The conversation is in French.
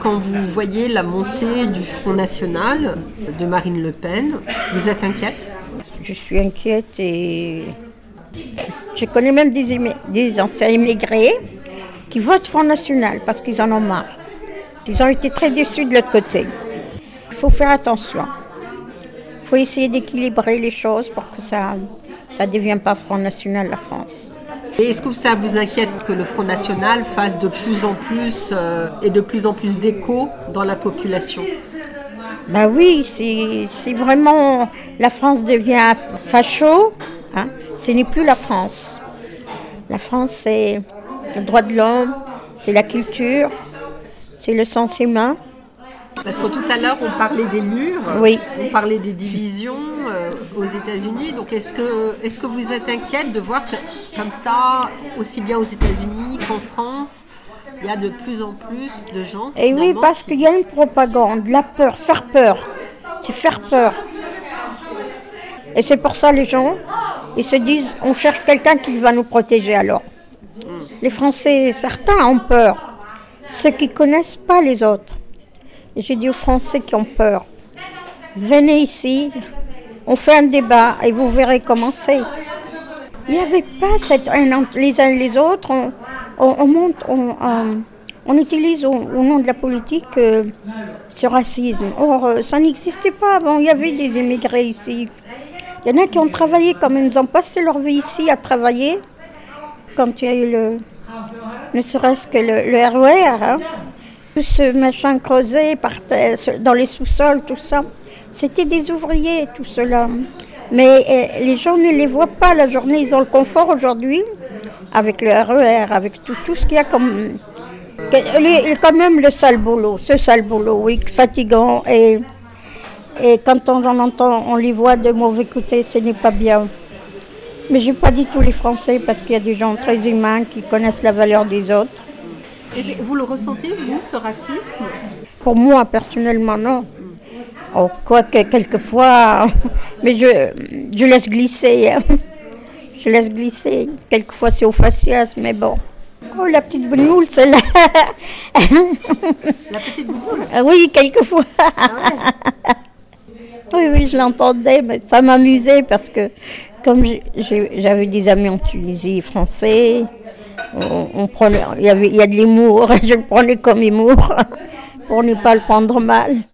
Quand vous voyez la montée du Front National de Marine Le Pen, vous êtes inquiète? Je suis inquiète et je connais même des, anciens immigrés qui votent Front National parce qu'ils en ont marre. Ils ont été très déçus de l'autre côté. Il faut faire attention. Il faut essayer d'équilibrer les choses pour que ça ne devienne pas Front National la France. Est-ce que ça vous inquiète que le Front National fasse de plus en plus euh, et de plus en plus d'écho dans la population? Ben oui, si vraiment la France devient facho, hein, ce n'est plus la France. La France, c'est le droit de l'homme, c'est la culture, c'est le sens humain. Parce que tout à l'heure, on parlait des murs, oui. on parlait des divisions euh, aux États-Unis. Donc, est-ce que, est que vous êtes inquiète de voir que, comme ça, aussi bien aux États-Unis qu'en France, il y a de plus en plus de gens. Et oui, parce qu'il y a une propagande, la peur, faire peur. C'est faire peur. Et c'est pour ça les gens, ils se disent, on cherche quelqu'un qui va nous protéger alors. Hmm. Les Français, certains ont peur. Ceux qui ne connaissent pas les autres. J'ai dit aux Français qui ont peur, venez ici, on fait un débat et vous verrez comment c'est. Il n'y avait pas cette les uns et les autres, on, monte, on, utilise au, nom de la politique euh, ce racisme. Or, euh, ça n'existait pas avant, il y avait des immigrés ici. Il y en a qui ont travaillé quand même, ils ont passé leur vie ici à travailler. Quand il y a eu le, ne serait-ce que le, le RER, hein, ce machin creusé par dans les sous-sols, tout ça, c'était des ouvriers, tout cela. Mais eh, les gens ne les voient pas la journée, ils ont le confort aujourd'hui, avec le RER, avec tout, tout ce qu'il y a comme. quand même le sale boulot, ce sale boulot, oui, fatigant. Et, et quand on en entend, on les voit de mauvais côté, ce n'est pas bien. Mais je n'ai pas dit tous les Français parce qu'il y a des gens très humains qui connaissent la valeur des autres. Et vous le ressentez, vous, ce racisme? Pour moi, personnellement, non. Oh, quoique, quelquefois, mais je, je laisse glisser. Hein. Je laisse glisser. Quelquefois, c'est au faciès, mais bon. Oh, la petite boule, celle-là. La petite boule ah Oui, quelquefois. Ah oui, oui, je l'entendais, mais ça m'amusait parce que comme j'avais des amis en Tunisie français, on, prenait, il y, avait, il y a de l'humour, je le prenais comme humour pour ne pas le prendre mal.